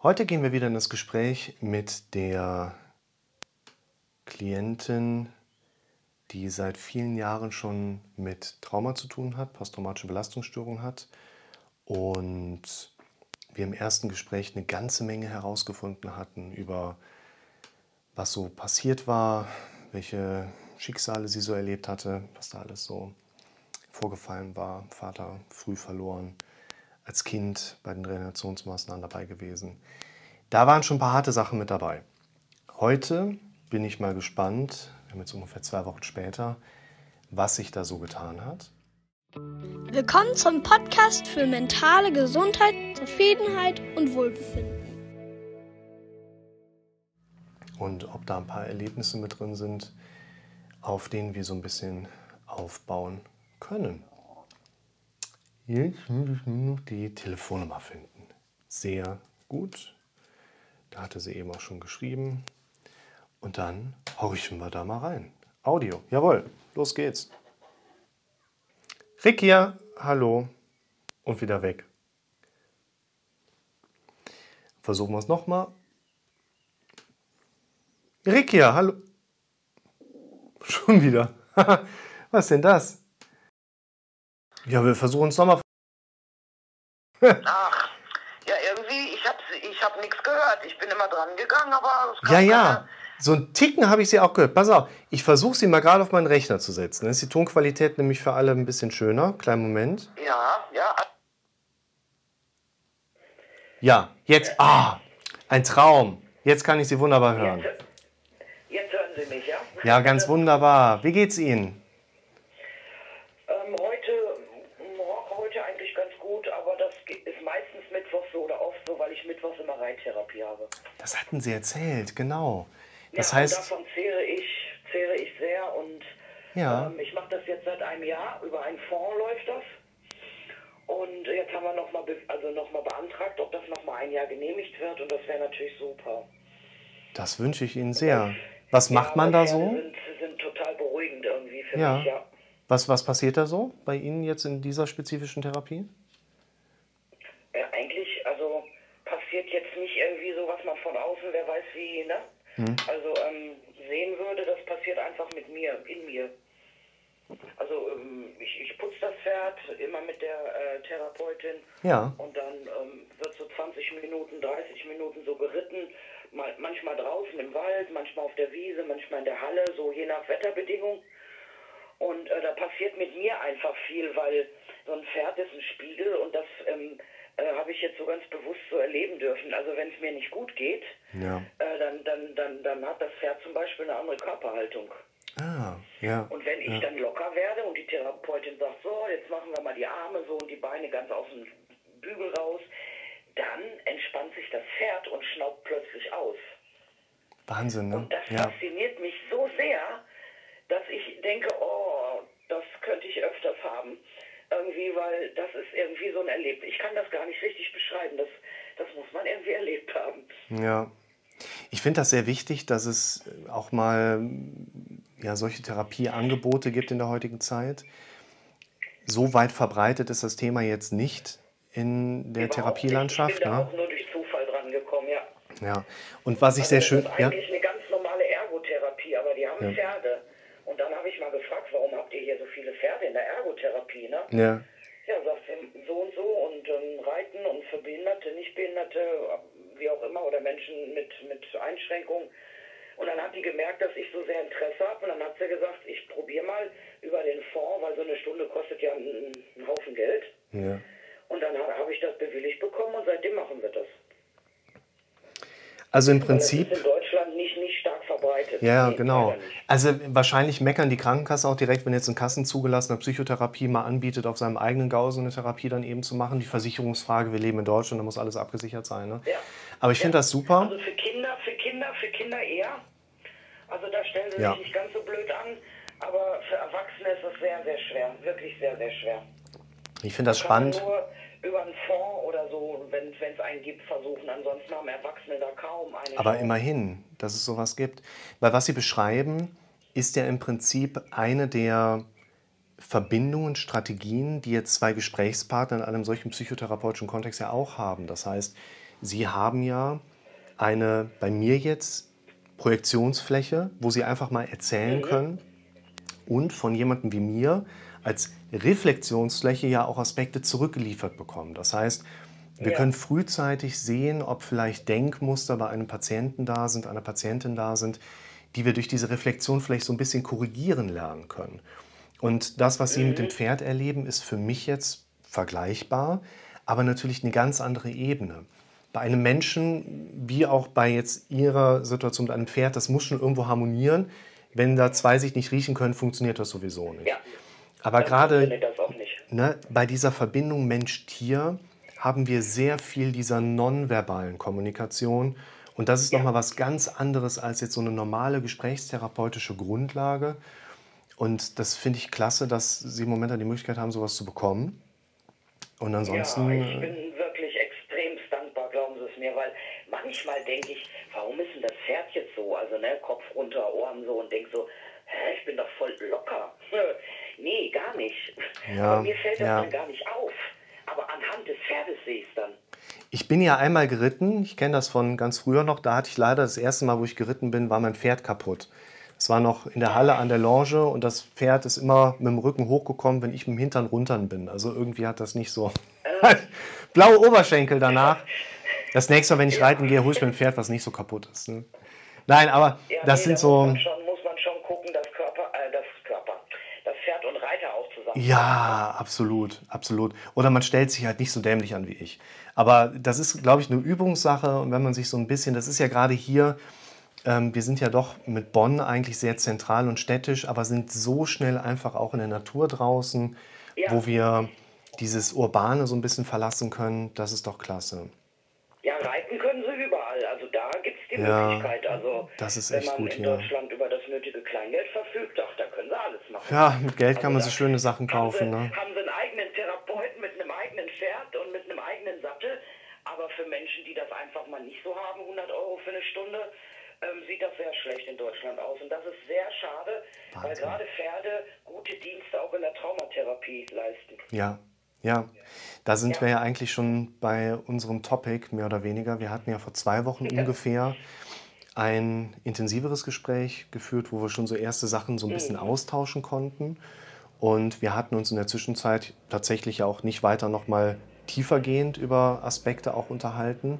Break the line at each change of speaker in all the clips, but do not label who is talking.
Heute gehen wir wieder in das Gespräch mit der Klientin, die seit vielen Jahren schon mit Trauma zu tun hat, posttraumatische Belastungsstörung hat und wir im ersten Gespräch eine ganze Menge herausgefunden hatten über was so passiert war, welche Schicksale sie so erlebt hatte, was da alles so vorgefallen war. Vater früh verloren, als Kind bei den Reanimationsmaßnahmen dabei gewesen. Da waren schon ein paar harte Sachen mit dabei. Heute bin ich mal gespannt, wir haben jetzt ungefähr zwei Wochen später, was sich da so getan hat.
Willkommen zum Podcast für mentale Gesundheit, Zufriedenheit und Wohlbefinden.
Und ob da ein paar Erlebnisse mit drin sind, auf denen wir so ein bisschen aufbauen können. Jetzt muss ich nur noch die Telefonnummer finden. Sehr gut. Da hatte sie eben auch schon geschrieben. Und dann horchen wir da mal rein. Audio, jawohl, los geht's. Rick hallo. Und wieder weg. Versuchen wir es nochmal. Rick hallo. Schon wieder. Was denn das? Ja, wir versuchen es nochmal.
Ach, ja, irgendwie, ich habe ich hab nichts gehört. Ich bin immer dran gegangen, aber es kam
Ja, ja. So ein Ticken habe ich sie auch gehört. Pass auf, ich versuche sie mal gerade auf meinen Rechner zu setzen. Dann ist die Tonqualität nämlich für alle ein bisschen schöner. Kleinen Moment.
Ja, ja,
Ja, jetzt. Ah, ein Traum. Jetzt kann ich sie wunderbar hören.
jetzt, jetzt hören Sie mich, ja?
Ja, ganz wunderbar. Wie geht's Ihnen?
Ähm, heute, mo- heute eigentlich ganz gut, aber das ge- ist meistens Mittwoch so oder oft so, weil ich Reittherapie habe.
Das hatten Sie erzählt, genau. Das
ja,
heißt,
davon zehre ich, zehre ich sehr und
ja,
ähm, ich mache das jetzt seit einem Jahr. Über einen Fonds läuft das. Und jetzt haben wir nochmal also noch mal beantragt, ob das nochmal ein Jahr genehmigt wird und das wäre natürlich super.
das wünsche ich Ihnen sehr. Was macht man da so?
Sind, sind total beruhigend irgendwie für
Ja.
mich, ja.
Was, was passiert da so bei Ihnen jetzt in dieser spezifischen Therapie?
ja. Eigentlich, also passiert jetzt nicht irgendwie so, was man von außen, wer weiß wie, ne?
Hm.
Also ähm, sehen würde, das passiert einfach mit mir, in mir. Also ähm, ich, ich putze das Pferd immer mit der äh, Therapeutin
Ja,
und dann ähm, wird so 20 Minuten, 30 Minuten so geritten. Mal, manchmal draußen im Wald, manchmal auf der Wiese, manchmal in der Halle, so je nach Wetterbedingung. Und äh, da passiert mit mir einfach viel, weil so ein Pferd ist ein Spiegel und das ähm, äh, habe ich jetzt so ganz bewusst so erleben dürfen. Also wenn es mir nicht gut geht,
ja.
äh, dann, dann, dann, dann hat das Pferd zum Beispiel eine andere Körperhaltung.
Ah, ja.
Und wenn ich
ja.
dann locker werde und die Therapeutin sagt, so, jetzt machen wir mal die Arme so und die Beine ganz aus dem Bügel raus, dann entspannt sich das Pferd und schnaubt plötzlich aus.
Wahnsinn, ne?
Und das
Ja.
fasziniert mich so sehr, dass ich denke, oh, das könnte ich öfters haben. Irgendwie, weil das ist irgendwie so ein Erlebnis. Ich kann das gar nicht richtig beschreiben. Das, das muss man irgendwie erlebt haben.
Ja. Ich finde das sehr wichtig, dass es auch mal ja, solche Therapieangebote gibt in der heutigen Zeit. So weit verbreitet ist das Thema jetzt nicht in der
Überhaupt
Therapielandschaft.
nicht. Ich bin da
Ne?
auch nur durch Zufall dran gekommen, ja.
Ja. Und was ich
Also
sehr
das
schön.
ist
Ja,
eigentlich eine ganz normale Ergotherapie, aber die haben
Ja.
Pferde. Und dann habe ich mal gefragt, warum habt ihr hier so viele Pferde in der Ergotherapie, ne?
ja,
Ja, sagt sie, so und so und ähm, Reiten und für Behinderte, Nichtbehinderte, wie auch immer, oder Menschen mit, mit Einschränkungen. Und dann hat die gemerkt, dass ich so sehr Interesse habe und dann hat sie gesagt, ich probiere mal über den Fonds, weil so eine Stunde kostet ja einen, einen Haufen Geld.
ja.
Und dann ha- habe ich das bewilligt bekommen und seitdem machen wir das.
Also im
Weil das
Prinzip.
ist in Deutschland nicht, nicht stark verbreitet.
Ja,
Nee,
genau. Also wahrscheinlich meckern die Krankenkassen auch direkt, wenn jetzt ein kassenzugelassene Psychotherapie mal anbietet, auf seinem eigenen Gau so eine Therapie dann eben zu machen. Die Versicherungsfrage, wir leben in Deutschland, da muss alles abgesichert sein. Ne?
Ja.
Aber ich finde
Ja.
das super.
Also für Kinder, für Kinder, für Kinder eher. Also da stellen sie
Ja.
sich nicht ganz so blöd an, aber für Erwachsene ist es sehr, sehr schwer. Wirklich sehr, sehr schwer.
Ich finde das spannend.
nur über einen Fonds oder so, wenn es einen gibt, versuchen. Ansonsten haben Erwachsene da kaum eine
Aber
Chance.
immerhin, dass es sowas gibt. Weil was Sie beschreiben, ist ja im Prinzip eine der Verbindungen, Strategien, die jetzt zwei Gesprächspartner in einem solchen psychotherapeutischen Kontext ja auch haben. Das heißt, Sie haben ja eine, bei mir jetzt, Projektionsfläche, wo Sie einfach mal erzählen können und von jemandem wie mir als Reflexionsfläche ja auch Aspekte zurückgeliefert bekommen. Das heißt, wir
Ja.
können frühzeitig sehen, ob vielleicht Denkmuster bei einem Patienten da sind, einer Patientin da sind, die wir durch diese Reflexion vielleicht so ein bisschen korrigieren lernen können. Und das, was Sie mit dem Pferd erleben, ist für mich jetzt vergleichbar, aber natürlich eine ganz andere Ebene. Bei einem Menschen, wie auch bei jetzt Ihrer Situation mit einem Pferd, das muss schon irgendwo harmonieren. Wenn da zwei sich nicht riechen können, funktioniert das sowieso nicht.
Ja.
Aber gerade ne, bei dieser Verbindung Mensch-Tier haben wir sehr viel dieser nonverbalen Kommunikation. Und das ist
Ja.
nochmal was ganz anderes als jetzt so eine normale gesprächstherapeutische Grundlage. Und das finde ich klasse, dass Sie im Moment die Möglichkeit haben, sowas zu bekommen. Und ansonsten,
ja, ich bin wirklich extrem dankbar, glauben Sie es mir, weil manchmal denke ich, warum ist denn das Pferd jetzt so? Also, ne, Kopf runter, Ohren so und denke so, hä, ich bin doch voll locker. nee, gar nicht.
Ja,
Aber mir fällt das
ja.
dann gar nicht auf. Aber anhand des Pferdes sehe ich es dann.
ich bin ja einmal geritten. Ich kenne das von ganz früher noch. Da hatte ich leider das erste Mal, wo ich geritten bin, war mein Pferd kaputt. Es war noch in der Halle an der Lounge und das Pferd ist immer mit dem Rücken hochgekommen, wenn ich mit dem Hintern runter bin. Also irgendwie hat das nicht so. Blaue Oberschenkel danach. Das nächste Mal, wenn ich reiten gehe, hole ich mir ein Pferd, was nicht so kaputt ist. Ne? Nein, aber
Ja,
das
nee,
sind so.
Schon
Ja, absolut, absolut. Oder man stellt sich halt nicht so dämlich an wie ich. Aber das ist, glaube ich, eine Übungssache. Und wenn man sich so ein bisschen, das ist ja gerade hier, ähm, wir sind ja doch mit Bonn eigentlich sehr zentral und städtisch, aber sind so schnell einfach auch in der Natur draußen,
Ja.
wo wir dieses Urbane so ein bisschen verlassen können. Das ist doch klasse.
Ja, reiten können sie überall. Also da gibt es die
Ja,
Möglichkeit. Also
das ist
wenn
echt
man
gut
in
hier.
Deutschland über das nötige Kleingeld verfügt, ach, da können sie alles machen.
Ja, mit Geld kann man
Also
sich schöne Sachen
haben
kaufen.
Sie,
Ne?
haben sie einen eigenen Therapeuten mit einem eigenen Pferd und mit einem eigenen Sattel. Aber für Menschen, die das einfach mal nicht so haben, 100 Euro für eine Stunde, ähm, sieht das sehr schlecht in Deutschland aus. Und das ist sehr schade, weil
Wahnsinn.
gerade Pferde gute Dienste auch in der Traumatherapie leisten.
Ja, ja. Da sind
Ja.
wir ja eigentlich schon bei unserem Topic, mehr oder weniger. Wir hatten ja vor zwei Wochen ungefähr ein intensiveres Gespräch geführt, wo wir schon so erste Sachen so ein bisschen austauschen konnten. Und wir hatten uns in der Zwischenzeit tatsächlich auch nicht weiter nochmal tiefergehend über Aspekte auch unterhalten.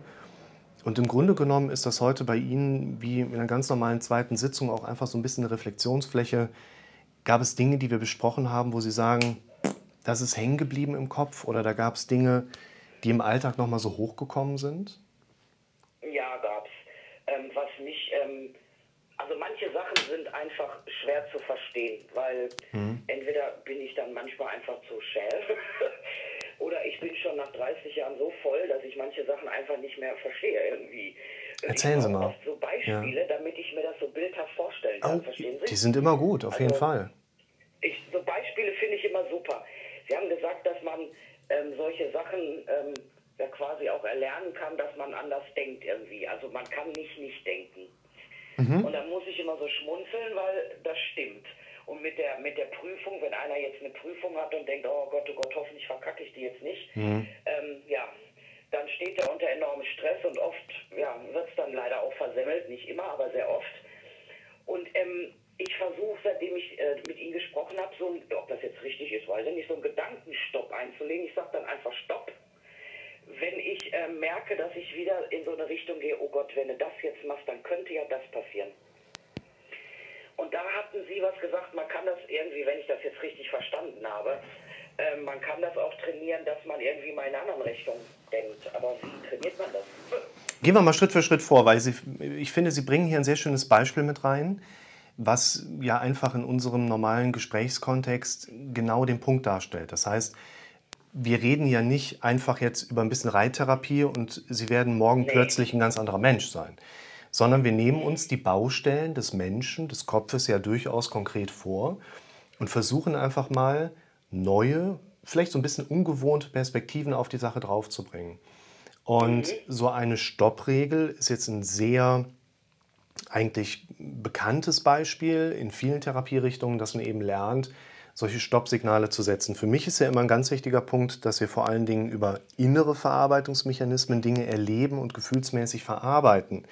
Und im Grunde genommen ist das heute bei Ihnen wie in einer ganz normalen zweiten Sitzung auch einfach so ein bisschen eine Reflexionsfläche. Gab es Dinge, die wir besprochen haben, wo Sie sagen, das ist hängen geblieben im Kopf oder da gab es Dinge, die im Alltag nochmal so hochgekommen sind?
Ja, gab's. Ähm, was mich, ähm, also manche Sachen sind einfach schwer zu verstehen, weil entweder bin ich dann manchmal einfach zu schäl oder ich bin schon nach 30 Jahren so voll, dass ich manche Sachen einfach nicht mehr verstehe irgendwie.
Erzählen Sie mal.
so Beispiele, damit ich mir das so bildhaft vorstellen kann, verstehen Sie?
die sind immer gut, auf jeden
Also-
Fall.
Ich, so Beispiele finde ich immer super. Sie haben gesagt, dass man ähm, solche Sachen ähm, ja quasi auch erlernen kann, dass man anders denkt irgendwie. Also man kann nicht nicht denken. Und dann muss ich immer so schmunzeln, weil das stimmt. Und mit der, mit der Prüfung, wenn einer jetzt eine Prüfung hat und denkt, oh Gott, oh Gott, hoffentlich verkacke ich die jetzt nicht, ähm, ja, dann steht er unter enormem Stress und oft ja, wird es dann leider auch versemmelt, nicht immer, aber sehr oft. Und ähm, ich versuche, seitdem ich äh, mit Ihnen gesprochen habe, so, ein- ob das jetzt richtig ist, weiß ich nicht, so einen Gedankenstopp einzulegen. Ich sage dann einfach Stopp. Wenn ich äh, merke, dass ich wieder in so eine Richtung gehe, oh Gott, wenn du das jetzt machst, dann könnte ja das passieren. Und da hatten Sie was gesagt, man kann das irgendwie, wenn ich das jetzt richtig verstanden habe, äh, man kann das auch trainieren, dass man irgendwie mal in einer anderen Richtung denkt. Aber wie trainiert man das?
Gehen wir mal Schritt für Schritt vor, weil Sie, ich finde, Sie bringen hier ein sehr schönes Beispiel mit rein, was ja einfach in unserem normalen Gesprächskontext genau den Punkt darstellt. Das heißt, wir reden ja nicht einfach jetzt über ein bisschen Reittherapie und Sie werden morgen
Nee.
plötzlich ein ganz anderer Mensch sein, sondern wir nehmen uns die Baustellen des Menschen, des Kopfes ja durchaus konkret vor und versuchen einfach mal neue, vielleicht so ein bisschen ungewohnte Perspektiven auf die Sache draufzubringen. Und so eine Stoppregel ist jetzt ein sehr eigentlich bekanntes Beispiel in vielen Therapierichtungen, dass man eben lernt, solche Stoppsignale zu setzen. Für mich ist ja immer ein ganz wichtiger Punkt, dass wir vor allen Dingen über innere Verarbeitungsmechanismen Dinge erleben und gefühlsmäßig verarbeiten.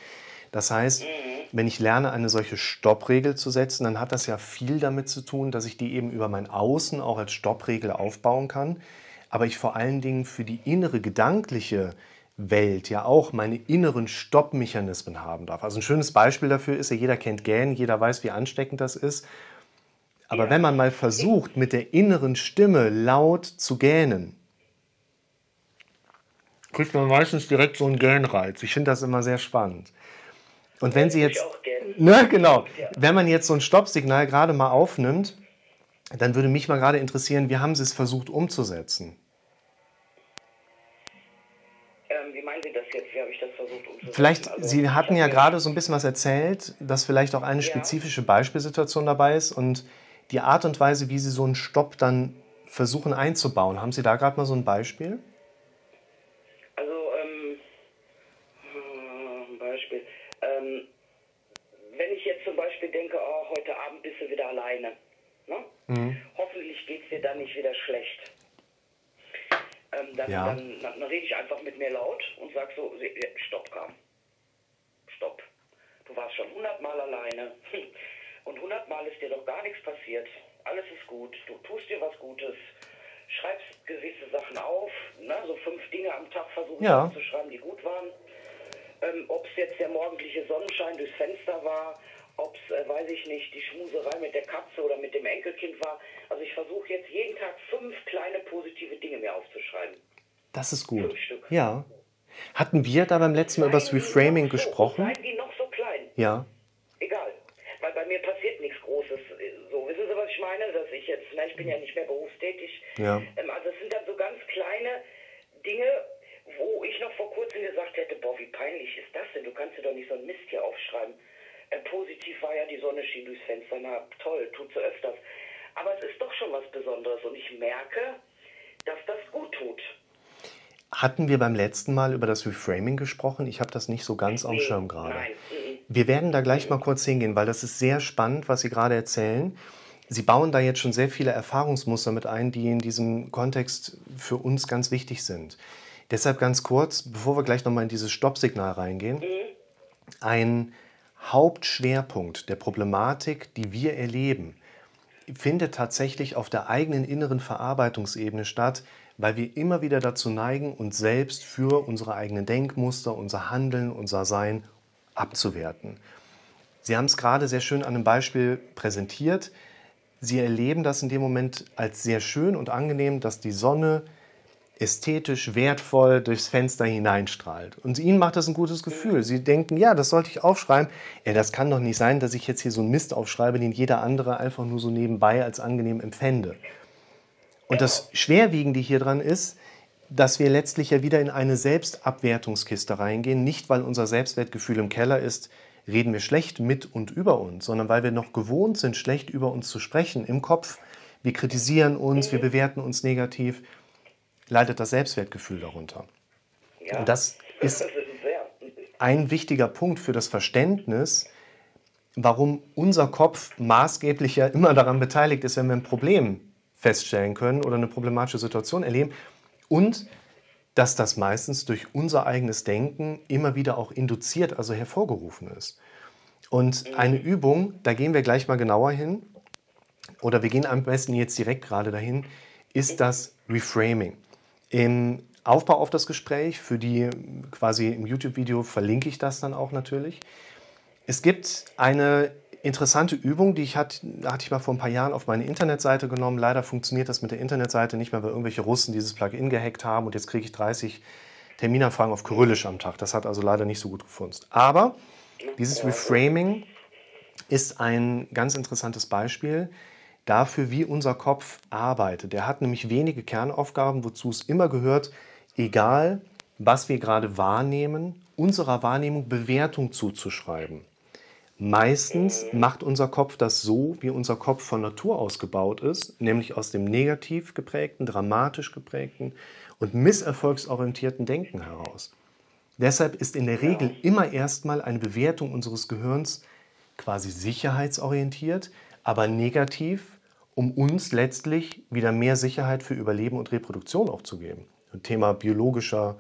Das heißt, wenn ich lerne, eine solche Stoppregel zu setzen, dann hat das ja viel damit zu tun, dass ich die eben über mein Außen auch als Stoppregel aufbauen kann, aber ich vor allen Dingen für die innere gedankliche Welt ja auch meine inneren Stoppmechanismen haben darf. Also ein schönes Beispiel dafür ist ja, jeder kennt Gähnen, jeder weiß, wie ansteckend das ist. Aber ja. wenn man mal versucht, mit der inneren Stimme laut zu gähnen, kriegt man meistens direkt so einen Gähnreiz. Ich finde das immer sehr spannend. Und wenn Sie jetzt, ne, genau, wenn man jetzt so ein Stoppsignal gerade mal aufnimmt, dann würde mich mal gerade interessieren, wie haben Sie es versucht umzusetzen?
Wie habe ich das versucht
umzusetzen? Vielleicht, also, Sie hatten ja gerade so ein bisschen was erzählt, dass vielleicht auch eine spezifische Beispielsituation dabei ist und die Art und Weise, wie Sie so einen Stopp dann versuchen einzubauen. Haben Sie da gerade mal so ein Beispiel?
Also, ähm, hm, ein Beispiel. Ähm, wenn ich jetzt zum Beispiel denke, oh, heute Abend bist du wieder alleine. Ne? Mhm. Hoffentlich geht es dir dann nicht wieder schlecht. Ähm, dann, ja. dann, dann, dann, rede ich einfach mit mir laut und sage so, stopp, Kam. Stopp. Du warst schon hundertmal alleine. Und hundertmal ist dir doch gar nichts passiert. Alles ist gut. Du tust dir was Gutes. Schreibst gewisse Sachen auf. Ne? So fünf Dinge am Tag versuchen ja. zu schreiben, die gut waren. Ähm, ob es jetzt der morgendliche Sonnenschein durchs Fenster war, ob es, äh, weiß ich nicht, die Schmuserei mit der Katze oder mit dem Enkelkind war. Also ich versuche jetzt jeden Tag fünf kleine positive Dinge mir aufzuschreiben.
Das ist gut. Fünf Stück. Ja. Hatten wir da beim letzten Mal über das Reframing gesprochen?
Seien die noch so klein.
Ja
bei mir passiert nichts Großes. So, wissen Sie, was ich meine? Dass ich jetzt, na, ich bin ja nicht mehr berufstätig.
Ja.
Ähm, also es sind dann so ganz kleine Dinge, wo ich noch vor kurzem gesagt hätte, boah, wie peinlich ist das denn? Du kannst dir doch nicht so einen Mist hier aufschreiben. Äh, positiv war ja, die Sonne schien durchs Fenster. Na, toll, tut sie öfters. Aber es ist doch schon was Besonderes und ich merke, dass das gut tut.
Hatten wir beim letzten Mal über das Reframing gesprochen? Ich habe das nicht so ganz nee, auf Schirm gerade. Nein. Wir werden da gleich mal kurz hingehen, weil das ist sehr spannend, was Sie gerade erzählen. Sie bauen da jetzt schon sehr viele Erfahrungsmuster mit ein, die in diesem Kontext für uns ganz wichtig sind. Deshalb ganz kurz, bevor wir gleich nochmal in dieses Stoppsignal reingehen, ein Hauptschwerpunkt der Problematik, die wir erleben, findet tatsächlich auf der eigenen inneren Verarbeitungsebene statt, weil wir immer wieder dazu neigen, uns selbst für unsere eigenen Denkmuster, unser Handeln, unser Sein abzuwerten. Sie haben es gerade sehr schön an einem Beispiel präsentiert. Sie erleben das in dem Moment als sehr schön und angenehm, dass die Sonne ästhetisch wertvoll durchs Fenster hineinstrahlt. Und Ihnen macht das ein gutes Gefühl. Sie denken, ja, das sollte ich aufschreiben. Ja, das kann doch nicht sein, dass ich jetzt hier so einen Mist aufschreibe, den jeder andere einfach nur so nebenbei als angenehm empfände. Und das Schwerwiegende hier dran ist, dass wir letztlich ja wieder in eine Selbstabwertungskiste reingehen. Nicht, weil unser Selbstwertgefühl im Keller ist, reden wir schlecht mit und über uns, sondern weil wir noch gewohnt sind, schlecht über uns zu sprechen im Kopf. Wir kritisieren uns, wir bewerten uns negativ, leidet das Selbstwertgefühl darunter. Ja. Und das ist ein wichtiger Punkt für das Verständnis, warum unser Kopf maßgeblich ja immer daran beteiligt ist, wenn wir ein Problem feststellen können oder eine problematische Situation erleben und dass das meistens durch unser eigenes Denken immer wieder auch induziert, also hervorgerufen ist. Und eine Übung, da gehen wir gleich mal genauer hin, oder wir gehen am besten jetzt direkt gerade dahin, ist das Reframing. Im Aufbau auf das Gespräch, für die quasi im YouTube-Video verlinke ich das dann auch natürlich. Es gibt eine interessante Übung, die ich hatte, hatte ich mal vor ein paar Jahren auf meine Internetseite genommen. Leider funktioniert das mit der Internetseite nicht mehr, weil irgendwelche Russen dieses Plugin gehackt haben und jetzt kriege ich 30 Terminanfragen auf Kyrillisch am Tag. Das hat also leider nicht so gut gefunzt. Aber dieses Reframing ist ein ganz interessantes Beispiel dafür, wie unser Kopf arbeitet. Der hat nämlich wenige Kernaufgaben, wozu es immer gehört, egal was wir gerade wahrnehmen, unserer Wahrnehmung Bewertung zuzuschreiben. Meistens macht unser Kopf das so, wie unser Kopf von Natur aus gebaut ist, nämlich aus dem negativ geprägten, dramatisch geprägten und misserfolgsorientierten Denken heraus. Deshalb ist in der Regel immer erstmal eine Bewertung unseres Gehirns quasi sicherheitsorientiert, aber negativ um uns letztlich wieder mehr Sicherheit für Überleben und Reproduktion auch zu geben. Thema biologischer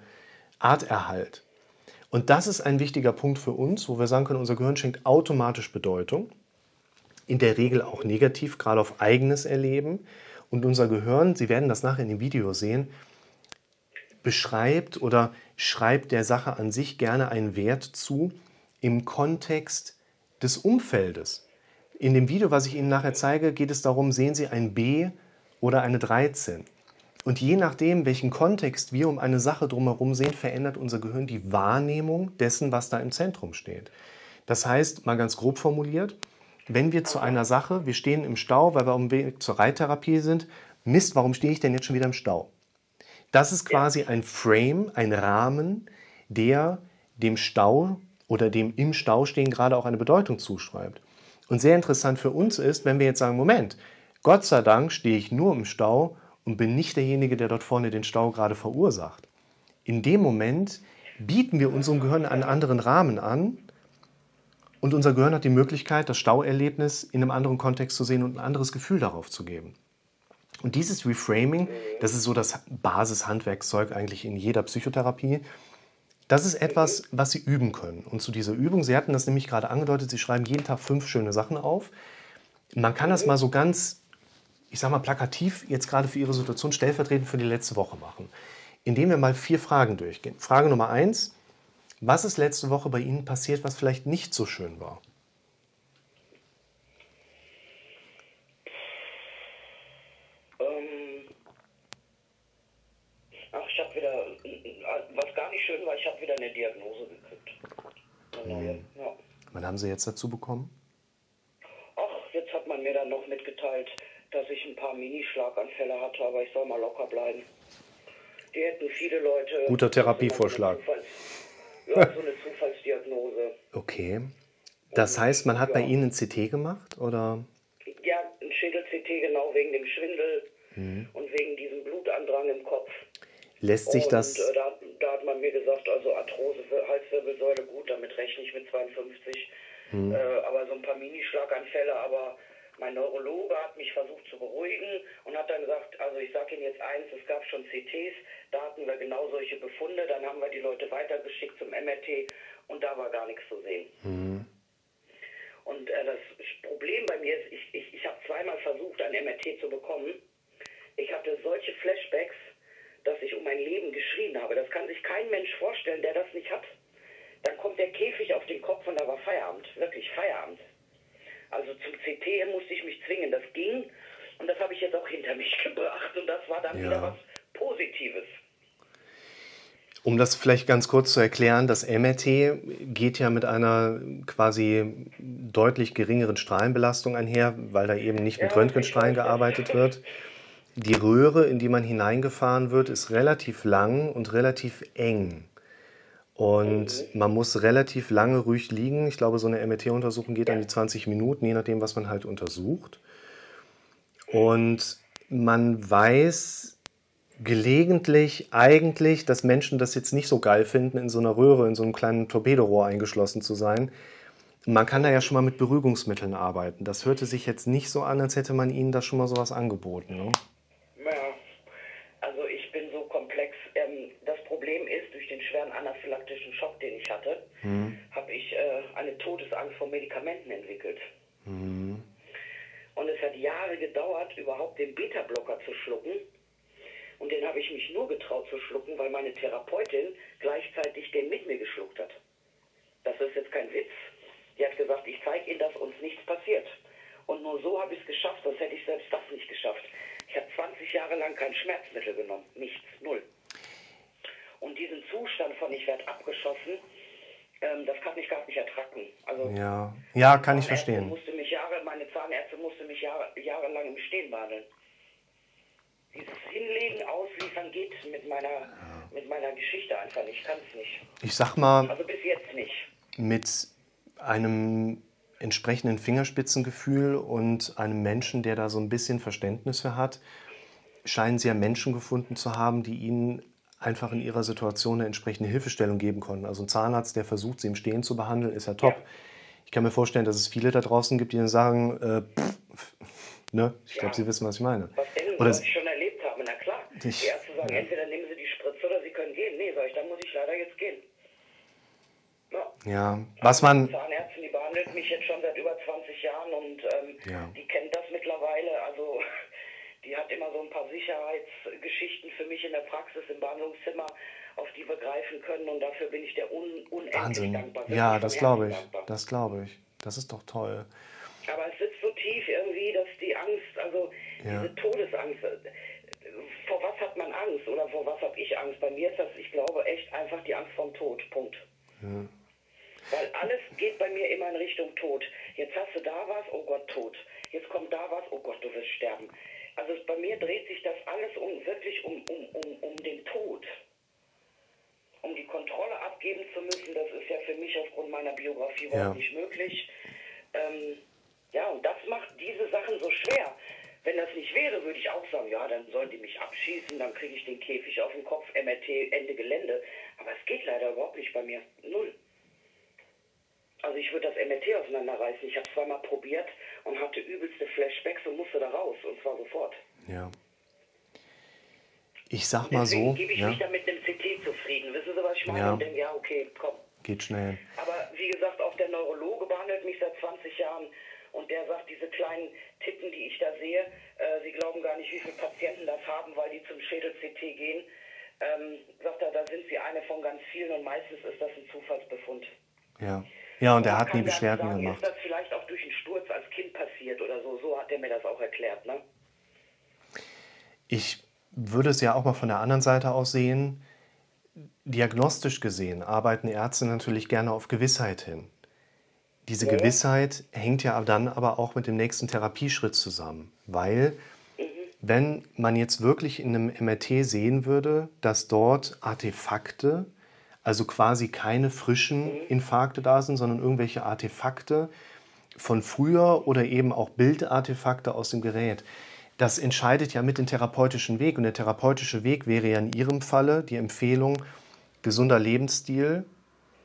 Arterhalt. Und das ist ein wichtiger Punkt für uns, wo wir sagen können, unser Gehirn schenkt automatisch Bedeutung, in der Regel auch negativ, gerade auf eigenes Erleben. Und unser Gehirn, Sie werden das nachher in dem Video sehen, beschreibt oder schreibt der Sache an sich gerne einen Wert zu im Kontext des Umfeldes. In dem Video, was ich Ihnen nachher zeige, geht es darum, sehen Sie ein B oder eine 13. Und je nachdem, welchen Kontext wir um eine Sache drumherum sehen, verändert unser Gehirn die Wahrnehmung dessen, was da im Zentrum steht. Das heißt, mal ganz grob formuliert, wenn wir zu einer Sache, wir stehen im Stau, weil wir auf dem Weg zur Reittherapie sind, Mist, warum stehe ich denn jetzt schon wieder im Stau? Das ist quasi ein Frame, ein Rahmen, der dem Stau oder dem im Stau stehen gerade auch eine Bedeutung zuschreibt. Und sehr interessant für uns ist, wenn wir jetzt sagen, Moment, Gott sei Dank stehe ich nur im Stau und bin nicht derjenige, der dort vorne den Stau gerade verursacht. In dem Moment bieten wir unserem Gehirn einen anderen Rahmen an und unser Gehirn hat die Möglichkeit, das Stauerlebnis in einem anderen Kontext zu sehen und ein anderes Gefühl darauf zu geben. Und dieses Reframing, das ist so das Basishandwerkszeug eigentlich in jeder Psychotherapie. Das ist etwas, was Sie üben können. Und zu dieser Übung, Sie hatten das nämlich gerade angedeutet, Sie schreiben jeden Tag fünf schöne Sachen auf. Man kann das mal so ganz ich sage mal plakativ, jetzt gerade für Ihre Situation stellvertretend für die letzte Woche machen. Indem wir mal vier Fragen durchgehen. Frage Nummer eins, was ist letzte Woche bei Ihnen passiert, was vielleicht nicht so schön war?
Ähm, ach, ich habe wieder, was gar nicht schön war, ich habe wieder eine Diagnose gekriegt.
Hm. Ja. Wann haben Sie jetzt dazu bekommen?
Ach, jetzt hat man mir dann noch mitgeteilt, dass ich ein paar Mini-Schlaganfälle hatte, aber ich soll mal locker bleiben. Die hätten viele Leute.
Guter Therapievorschlag.
ja, so eine Zufallsdiagnose.
Okay. Das heißt, man hat bei Ihnen ein CT gemacht, oder?
Ja, ein Schädel-CT, genau, wegen dem Schwindel mhm. und wegen diesem Blutandrang im Kopf.
Lässt sich
und,
das.
Äh, da, da, hat man mir gesagt, also Arthrose, Halswirbelsäule, gut, damit rechne ich mit 52. Mhm. Äh, aber so ein paar Mini-Schlaganfälle, aber mein Neurologe hat mich versucht zu beruhigen und hat dann gesagt, also ich sage Ihnen jetzt eins, es gab schon CTs, da hatten wir genau solche Befunde, dann haben wir die Leute weitergeschickt zum MRT und da war gar nichts zu sehen. Mhm. Und äh, das Problem bei mir ist, ich, ich, ich habe zweimal versucht, ein MRT zu bekommen. Ich hatte solche Flashbacks, dass ich um mein Leben geschrien habe. Das kann sich kein Mensch vorstellen, der das nicht hat. Dann kommt der Käfig auf den Kopf und da war Feierabend, wirklich Feierabend. Also zum CT musste ich mich zwingen. Das ging und das habe ich jetzt auch hinter mich gebracht und das war dann ja. wieder was Positives.
Um das vielleicht ganz kurz zu erklären, das MRT geht ja mit einer quasi deutlich geringeren Strahlenbelastung einher, weil da eben nicht mit ja, Röntgenstrahlen gearbeitet wird. Die Röhre, in die man hineingefahren wird, ist relativ lang und relativ eng. Und man muss relativ lange ruhig liegen. Ich glaube, so eine MRT-Untersuchung geht an die 20 Minuten, je nachdem, was man halt untersucht. Und man weiß gelegentlich eigentlich, dass Menschen das jetzt nicht so geil finden, in so einer Röhre, in so einem kleinen Torpedorohr eingeschlossen zu sein. Man kann da ja schon mal mit Beruhigungsmitteln arbeiten. Das hörte sich jetzt nicht so an, als hätte man ihnen da schon mal sowas angeboten. Ne?
Anaphylaktischen Schock, den ich hatte, mhm. habe ich äh, eine Todesangst vor Medikamenten entwickelt. Mhm. Und es hat Jahre gedauert, überhaupt den Beta-Blocker zu schlucken. Und den habe ich mich nur getraut zu schlucken, weil meine Therapeutin gleichzeitig den mit mir geschluckt hat. Das ist jetzt kein Witz. Die hat gesagt, ich zeige Ihnen, dass uns nichts passiert. Und nur so habe ich es geschafft, sonst hätte ich selbst das nicht geschafft. Ich habe 20 Jahre lang kein Schmerzmittel genommen. Nichts, null. Und diesen Zustand von ich werde abgeschossen, ähm, das kann ich gar nicht ertragen.
Also ja, ja kann ich verstehen.
Musste mich Jahre, meine Zahnärzte musste mich Jahre, jahrelang im Stehen behandeln. Dieses Hinlegen, Ausliefern geht mit meiner, ja. mit meiner Geschichte einfach nicht. Ich kann es nicht.
Ich sag mal.
Also bis jetzt nicht.
Mit einem entsprechenden Fingerspitzengefühl und einem Menschen, der da so ein bisschen Verständnis für hat, scheinen Sie ja Menschen gefunden zu haben, die Ihnen einfach in ihrer Situation eine entsprechende Hilfestellung geben konnten. Also ein Zahnarzt, der versucht, sie im Stehen zu behandeln, ist ja top. Ja. Ich kann mir vorstellen, dass es viele da draußen gibt, die dann sagen, äh, pff, Ne? Ich glaube, Sie wissen, was ich meine.
Was denn,
Oder
was ich schon erlebt habe, na klar. Die Ärzte sagen,
ja.
entweder nehmen Sie die Spritze oder Sie können gehen. Nee, sag ich, dann muss ich leider jetzt gehen. Ja.
ja, was man,
Zahnärztin, die behandelt mich jetzt schon seit über 20 Jahren und ähm,
Ja.
die kennt das mittlerweile. Also die hat immer so ein paar Sicherheitsgeschichten für mich in der Praxis im Behandlungszimmer, auf die wir greifen können und dafür bin ich der un unendlich
Wahnsinn.
dankbar.
Ja, das glaube ich.
dankbar.
Das glaube ich. Das ist doch toll.
Aber es sitzt so tief irgendwie, dass die Angst, also
Ja.
diese Todesangst, äh, vor was hat man Angst oder vor was habe ich Angst? Bei mir ist das, ich glaube, echt einfach die Angst vom Tod. Punkt. Weil alles geht bei mir immer in Richtung Tod. Jetzt hast du da was, oh Gott, tot. Jetzt kommt da was, oh Gott, du wirst sterben. Also bei mir dreht sich das alles um wirklich um, um, um, um den Tod. Um die Kontrolle abgeben zu müssen, das ist ja für mich aufgrund meiner Biografie überhaupt
Ja.
nicht möglich. Ähm, ja, und das macht diese Sachen so schwer. Wenn das nicht wäre, würde ich auch sagen, ja, dann sollen die mich abschießen, dann kriege ich den Käfig auf den Kopf, MRT, Ende Gelände. Aber es geht leider überhaupt nicht bei mir. Null. Also ich würde das MRT auseinanderreißen. Ich habe zweimal probiert und hatte übelste Flashbacks und musste da raus. Und zwar sofort.
Ja. Ich sag mal
Deswegen
so,
gebe ich
ja,
mich dann mit einem CT zufrieden. Wissen Sie, was ich meine?
Ja.
Und denke, ja, okay, komm.
geht schnell.
Aber wie gesagt, auch der Neurologe behandelt mich seit 20 Jahren und der sagt, diese kleinen Tippen, die ich da sehe, äh, Sie glauben gar nicht, wie viele Patienten das haben, weil die zum Schädel-CT gehen. Ähm, sagt er, da sind Sie eine von ganz vielen und meistens ist das ein Zufallsbefund.
Ja. Ja, und er hat nie Beschwerden
sagen,
gemacht.
Ist das vielleicht auch durch einen Sturz als Kind passiert oder so? So hat er mir das auch erklärt, ne?
Ich würde es ja auch mal von der anderen Seite aus sehen. Diagnostisch gesehen arbeiten Ärzte natürlich gerne auf Gewissheit hin. Diese
Ja.
Gewissheit hängt ja dann aber auch mit dem nächsten Therapieschritt zusammen, weil wenn man jetzt wirklich in einem MRT sehen würde, dass dort Artefakte, also quasi keine frischen Infarkte da sind, sondern irgendwelche Artefakte von früher oder eben auch Bildartefakte aus dem Gerät. Das entscheidet ja mit dem therapeutischen Weg. Und der therapeutische Weg wäre ja in Ihrem Falle die Empfehlung, gesunder Lebensstil,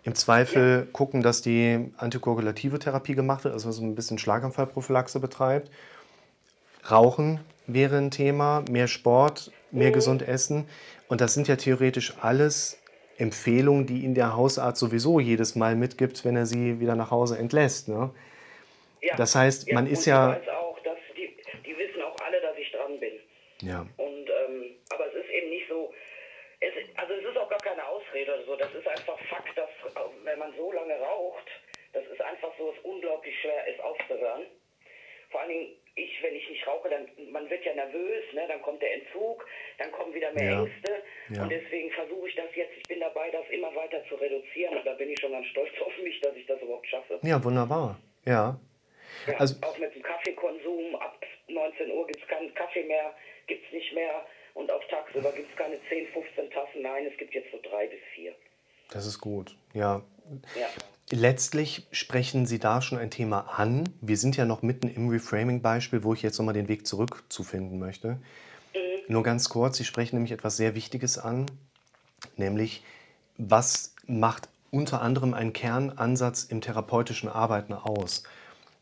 im Zweifel gucken, dass die antikoagulative Therapie gemacht wird, also man ein bisschen Schlaganfallprophylaxe betreibt. Rauchen wäre ein Thema, mehr Sport, mehr gesund essen. Und das sind ja theoretisch alles Empfehlungen, die Ihnen der Hausarzt sowieso jedes Mal mitgibt, wenn er Sie wieder nach Hause entlässt. Ne?
Ja.
Das heißt, man ist
ich
ja-
weiß auch, dass die, die wissen auch alle, dass ich dran bin.
Ja.
Und ähm, aber es ist eben nicht so. Es, also es ist auch gar keine Ausrede oder so. Das ist einfach Fakt, dass äh, wenn man so lange raucht, das ist einfach so, es unglaublich schwer ist aufzuhören. Vor allen Dingen ich, wenn ich nicht rauche, dann man wird ja nervös, ne? Dann kommt der Entzug, dann kommen wieder mehr
Ja.
Ängste
Ja.
und deswegen versuche ich das jetzt. Ich bin dabei, das immer weiter zu reduzieren und da bin ich schon ganz stolz auf mich, dass ich das überhaupt schaffe.
Ja, wunderbar. Ja.
Ja,
Also-
auch mit dem Kaffeekonsum, ab 19 Uhr gibt es keinen Kaffee mehr, gibt es nicht mehr. Und auch tagsüber gibt es keine 10, 15 Tassen. Nein, es gibt jetzt so drei bis vier.
Das ist gut. Ja.
Ja.
Letztlich sprechen Sie da schon ein Thema an. Wir sind ja noch mitten im Reframing-Beispiel, wo ich jetzt nochmal den Weg zurück zu finden möchte. Nur ganz kurz, Sie sprechen nämlich etwas sehr Wichtiges an, nämlich was macht unter anderem einen Kernansatz im therapeutischen Arbeiten aus?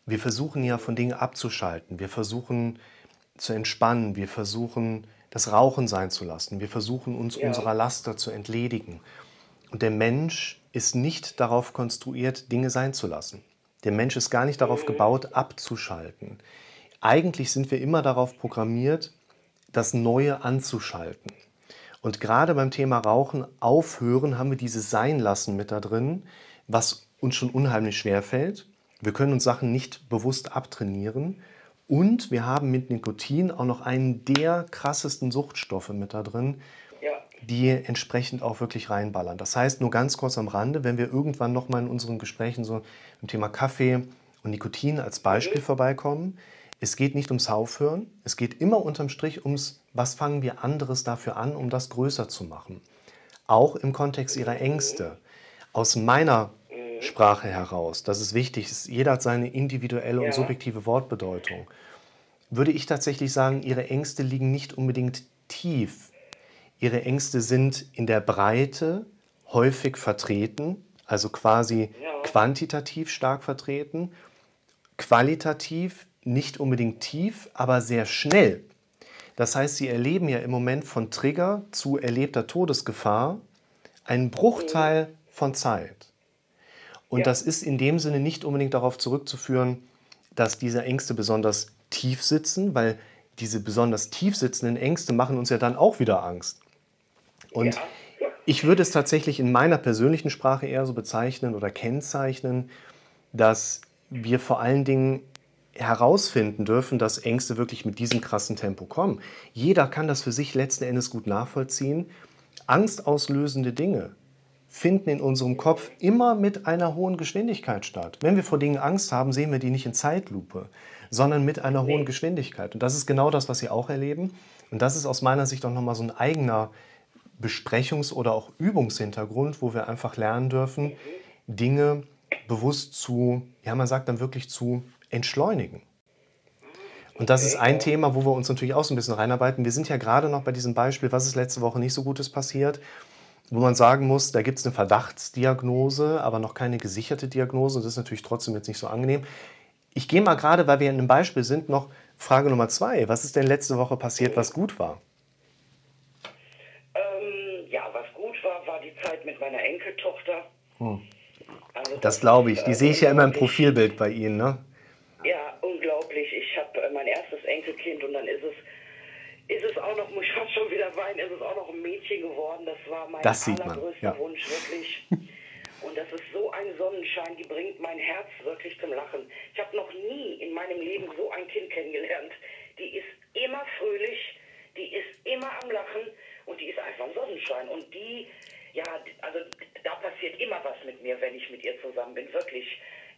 Wir versuchen ja von Dingen abzuschalten, wir versuchen zu entspannen, wir versuchen das Rauchen sein zu lassen, wir versuchen uns
Ja.
unserer Laster zu entledigen. Und der Mensch ist nicht darauf konstruiert, Dinge sein zu lassen. Der Mensch ist gar nicht darauf gebaut, abzuschalten. Eigentlich sind wir immer darauf programmiert, das Neue anzuschalten. Und gerade beim Thema Rauchen aufhören haben wir dieses Sein lassen mit da drin, was uns schon unheimlich schwer fällt. Wir können uns Sachen nicht bewusst abtrainieren. Und wir haben mit Nikotin auch noch einen der krassesten Suchtstoffe mit da drin,
Ja.
die entsprechend auch wirklich reinballern. Das heißt, nur ganz kurz am Rande, wenn wir irgendwann nochmal in unseren Gesprächen so im Thema Kaffee und Nikotin als Beispiel vorbeikommen, es geht nicht ums Aufhören, es geht immer unterm Strich ums, was fangen wir anderes dafür an, um das größer zu machen. Auch im Kontext ihrer Ängste. Aus meiner Sprache heraus, das ist wichtig, jeder hat seine individuelle und subjektive Wortbedeutung, würde ich tatsächlich sagen, ihre Ängste liegen nicht unbedingt tief. Ihre Ängste sind in der Breite häufig vertreten, also quasi quantitativ stark vertreten, qualitativ nicht unbedingt tief, aber sehr schnell. Das heißt, sie erleben ja im Moment von Trigger zu erlebter Todesgefahr einen Bruchteil von Zeit. Und
Ja.
das ist in dem Sinne nicht unbedingt darauf zurückzuführen, dass diese Ängste besonders tief sitzen, weil diese besonders tief sitzenden Ängste machen uns ja dann auch wieder Angst. Und
Ja.
ich würde es tatsächlich in meiner persönlichen Sprache eher so bezeichnen oder kennzeichnen, dass wir vor allen Dingen herausfinden dürfen, dass Ängste wirklich mit diesem krassen Tempo kommen. Jeder kann das für sich letzten Endes gut nachvollziehen. Angstauslösende Dinge finden in unserem Kopf immer mit einer hohen Geschwindigkeit statt. Wenn wir vor Dingen Angst haben, sehen wir die nicht in Zeitlupe, sondern mit einer hohen Geschwindigkeit. Und das ist genau das, was Sie auch erleben. Und das ist aus meiner Sicht auch nochmal so ein eigener Besprechungs- oder auch Übungshintergrund, wo wir einfach lernen dürfen, Dinge bewusst zu, ja, man sagt dann wirklich zu entschleunigen. Und das ist ein Thema, wo wir uns natürlich auch so ein bisschen reinarbeiten. Wir sind ja gerade noch bei diesem Beispiel, was ist letzte Woche nicht so Gutes passiert, wo man sagen muss, da gibt es eine Verdachtsdiagnose, aber noch keine gesicherte Diagnose. Das ist natürlich trotzdem jetzt nicht so angenehm. Ich gehe mal gerade, weil wir in einem Beispiel sind, noch Frage Nummer zwei. Was ist denn letzte Woche passiert, was gut war?
Ähm, ja, was gut war, war die Zeit mit meiner Enkeltochter. Also
Hm. Das glaube ich. Die
äh,
sehe ich ja immer im. Profilbild bei Ihnen, ne?
Unglaublich. Ich habe äh, mein erstes Enkelkind und dann ist es, ist es auch noch, muss ich fast schon wieder weinen, ist es auch noch ein Mädchen geworden. Das war mein
Das
allergrößter
ja.
Wunsch, wirklich. Und das ist so ein Sonnenschein, die bringt mein Herz wirklich zum Lachen. Ich habe noch nie in meinem Leben so ein Kind kennengelernt. Die ist immer fröhlich, die ist immer am Lachen und die ist einfach ein Sonnenschein. Und die, ja, also da passiert immer was mit mir, wenn ich mit ihr zusammen bin, wirklich.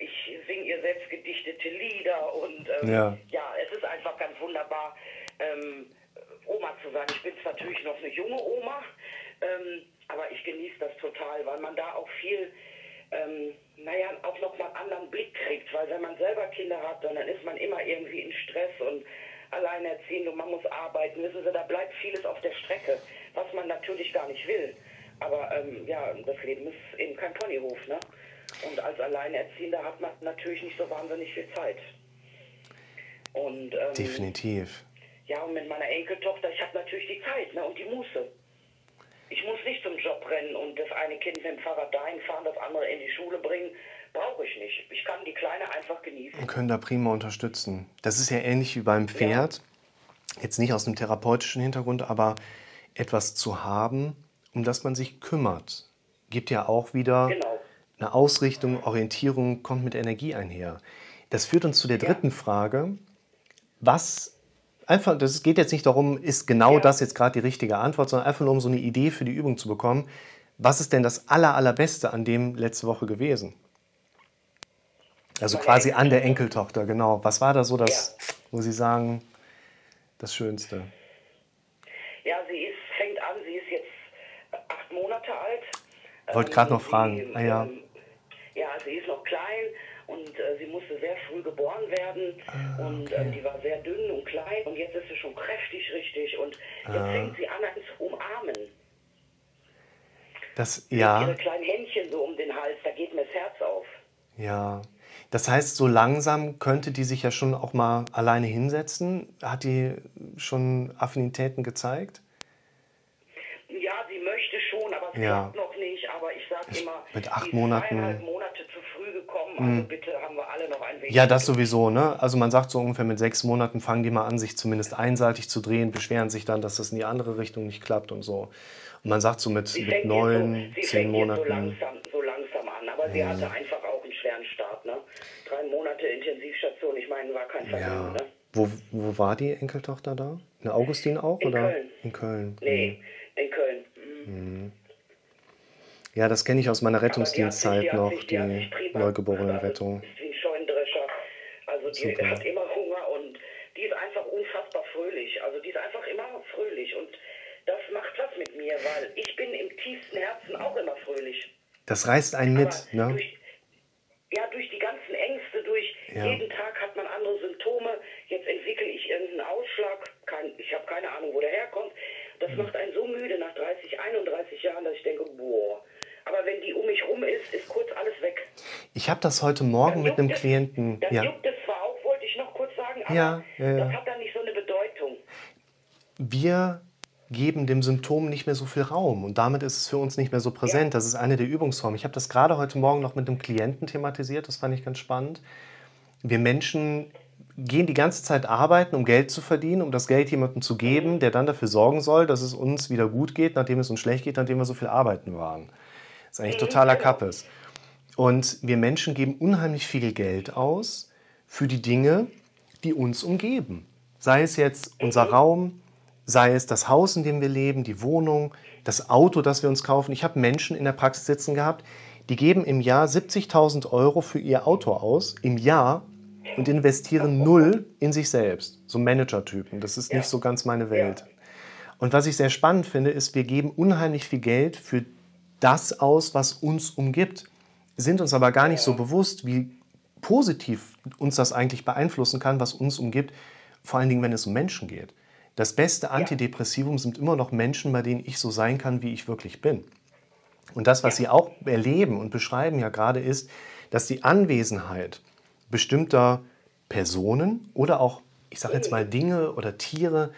Ich singe ihr selbst gedichtete Lieder und ähm,
Ja.
ja, es ist einfach ganz wunderbar, ähm, Oma zu sein. Ich bin zwar natürlich noch eine junge Oma, ähm, aber ich genieße das total, weil man da auch viel, ähm, naja, auch nochmal einen anderen Blick kriegt. Weil wenn man selber Kinder hat, dann ist man immer irgendwie in Stress und alleinerziehend und man muss arbeiten. Wissen Sie, da bleibt vieles auf der Strecke, was man natürlich gar nicht will. Aber ähm, ja, das Leben ist eben kein Ponyhof, ne? Und als Alleinerziehender hat man natürlich nicht so wahnsinnig viel Zeit. Und ähm,
Definitiv.
ja, und mit meiner Enkeltochter, ich habe natürlich die Zeit ne, und die Muße. Ich muss nicht zum Job rennen und das eine Kind mit dem Fahrrad dahin fahren, das andere in die Schule bringen. Brauche ich nicht. Ich kann die Kleine einfach genießen.
Und können da prima unterstützen. Das ist ja ähnlich wie beim Pferd. Jetzt nicht aus einem therapeutischen Hintergrund, aber etwas zu haben, um das man sich kümmert, gibt ja auch wieder
Genau.
Eine Ausrichtung, Orientierung, kommt mit Energie einher. Das führt uns zu der dritten Frage. Was einfach, das geht jetzt nicht darum, ist genau
Ja.
das jetzt gerade die richtige Antwort, sondern einfach nur um so eine Idee für die Übung zu bekommen. Was ist denn das aller, allerbeste an dem letzte Woche gewesen? Also
Meine
quasi an der Enkeltochter, genau. Was war da so das, wo Sie sagen, das Schönste?
Ja, sie ist, fängt an, sie ist jetzt acht Monate alt.
Wollte
Ähm,
grad noch
sie,
fragen. Ah, ja.
ähm, ja, sie ist noch klein und äh, sie musste sehr früh geboren werden.
Ah,
und ähm, die war sehr dünn und klein und jetzt ist sie schon kräftig richtig und jetzt
Ah.
fängt sie an, ans Umarmen.
Das,
Ihre
ja,
kleinen Händchen so um den Hals, da geht mir das Herz auf.
ja. Das heißt, so langsam könnte die sich ja schon auch mal alleine hinsetzen. Hat die schon Affinitäten gezeigt?
Ja, sie möchte schon, aber es
Ja.
klappt noch nicht. Aber ich sage immer,
mit acht
sie ist
Monaten- Mhm.
gekommen. Also bitte haben wir alle noch ein wenig.
Ja, das sowieso, ne? Also man sagt so ungefähr mit sechs Monaten fangen die mal an, sich zumindest einseitig zu drehen, beschweren sich dann, dass das in die andere Richtung nicht klappt und so. Und man sagt so mit, mit neun,
so,
zehn
jetzt so
Monaten.
langsam, so langsam an. Aber sie hatte einfach auch einen schweren Start. Ne? Drei Monate Intensivstation, ich meine, war kein Vergnügen.
Ja.
Ne?
Wo, wo war die Enkeltochter da? In Augustin auch?
In
oder?
Köln.
In Köln.
Nee, in Köln. Mhm.
Ja, das kenne ich aus meiner
die
Rettungsdienstzeit
die
noch, die
prima-
Neugeborenenrettung.
Also, ist wie ein Scheunendrescher. Also die
Super.
hat immer Hunger und die ist einfach unfassbar fröhlich. Also die ist einfach immer fröhlich und das macht was mit mir, weil ich bin im tiefsten Herzen auch immer fröhlich.
Das reißt einen mit,
Aber
ne?
durch, ja, durch die ganzen Ängste, durch
Ja.
jeden Tag hat man andere Symptome. Jetzt entwickle ich irgendeinen Ausschlag. Kein, ich habe keine Ahnung, wo der herkommt. Das
Mhm.
macht einen so müde nach 30, 31 Jahren, dass ich denke, boah. Aber wenn die um mich rum ist, ist kurz alles weg.
Ich habe das heute Morgen mit einem
es-
Klienten.
Dann
Ja.
juckt es zwar auch, wollte ich noch kurz sagen, Aber
Ja, ja, ja.
das hat dann nicht so eine Bedeutung.
wir geben dem Symptom nicht mehr so viel Raum und damit ist es für uns nicht mehr so präsent. Das ist eine der Übungsformen. Ich habe das gerade heute Morgen noch mit einem Klienten thematisiert, das fand ich ganz spannend. Wir Menschen gehen die ganze Zeit arbeiten, um Geld zu verdienen, um das Geld jemandem zu geben, der dann dafür sorgen soll, dass es uns wieder gut geht, nachdem es uns schlecht geht, nachdem wir so viel arbeiten waren. Das ist eigentlich totaler
genau.
Kappes. Und wir Menschen geben unheimlich viel Geld aus für die Dinge, die uns umgeben. Sei es jetzt unser Raum, sei es das Haus, in dem wir leben, die Wohnung, das Auto, das wir uns kaufen. Ich habe Menschen in der Praxis sitzen gehabt, die geben im Jahr 70.000 Euro für ihr Auto aus, im Jahr, und investieren null in sich selbst. So Manager-Typen. Das ist nicht so ganz meine Welt. Und was ich sehr spannend finde, ist, wir geben unheimlich viel Geld für das aus, was uns umgibt, sind uns aber gar nicht so bewusst, wie positiv uns das eigentlich beeinflussen kann, was uns umgibt, vor allen Dingen, wenn es um Menschen geht. Das beste Antidepressivum sind immer noch Menschen, bei denen ich so sein kann, wie ich wirklich bin. Und das, was Sie auch erleben und beschreiben ja gerade, ist, dass die Anwesenheit bestimmter Personen oder auch, ich sage jetzt mal, Dinge oder Tiere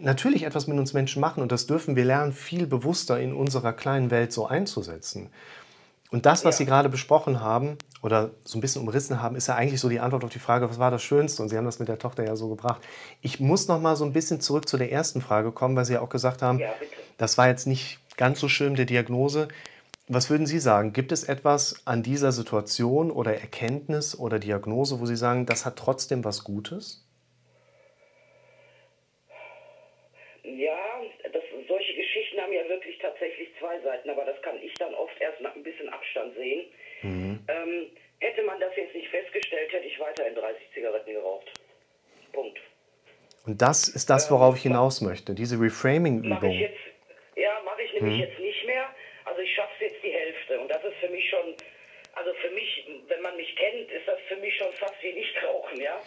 natürlich etwas mit uns Menschen machen und das dürfen wir lernen, viel bewusster in unserer kleinen Welt so einzusetzen. Und das, was Sie gerade besprochen haben oder so ein bisschen umrissen haben, ist ja eigentlich so die Antwort auf die Frage, was war das Schönste? Und Sie haben das mit der Tochter ja so gebracht. Ich muss noch mal so ein bisschen zurück zu der ersten Frage kommen, weil Sie ja auch gesagt haben,
Ja,
das war jetzt nicht ganz so schön mit der Diagnose. Was würden Sie sagen? Gibt es etwas an dieser Situation oder Erkenntnis oder Diagnose, wo Sie sagen, das hat trotzdem was Gutes?
Ja, das, solche Geschichten haben ja wirklich tatsächlich zwei Seiten, aber das kann ich dann oft erst nach ein bisschen Abstand sehen.
Mhm.
Ähm, hätte man das jetzt nicht festgestellt, hätte ich weiterhin 30 Zigaretten geraucht. Punkt.
Und das ist das, worauf ich hinaus möchte, diese Reframing-Übung.
ich jetzt, ja, mache ich nämlich
Mhm.
jetzt nicht mehr. Also ich schaffe jetzt die Hälfte und das ist für mich schon, also für mich, wenn man mich kennt, ist das für mich schon fast wie Nichtrauchen, ja.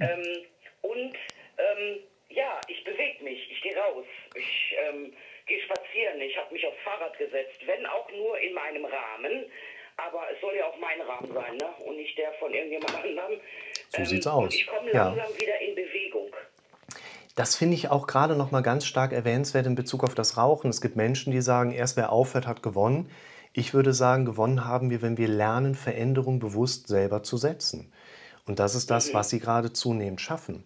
Ähm, und ähm, ja, ich bewege mich, ich gehe raus, ich ähm, gehe spazieren, ich habe mich aufs Fahrrad gesetzt, wenn auch nur in meinem Rahmen. Aber es soll ja auch mein Rahmen sein, ne? Und nicht der von irgendjemand anderem.
So sieht's
Und
aus.
ich komme
Ja.
langsam wieder in Bewegung.
Das finde ich auch gerade noch mal ganz stark erwähnenswert in Bezug auf das Rauchen. Es gibt Menschen, die sagen, erst wer aufhört, hat gewonnen. Ich würde sagen, gewonnen haben wir, wenn wir lernen, Veränderung bewusst selber zu setzen. Und das ist das, was Sie gerade zunehmend schaffen.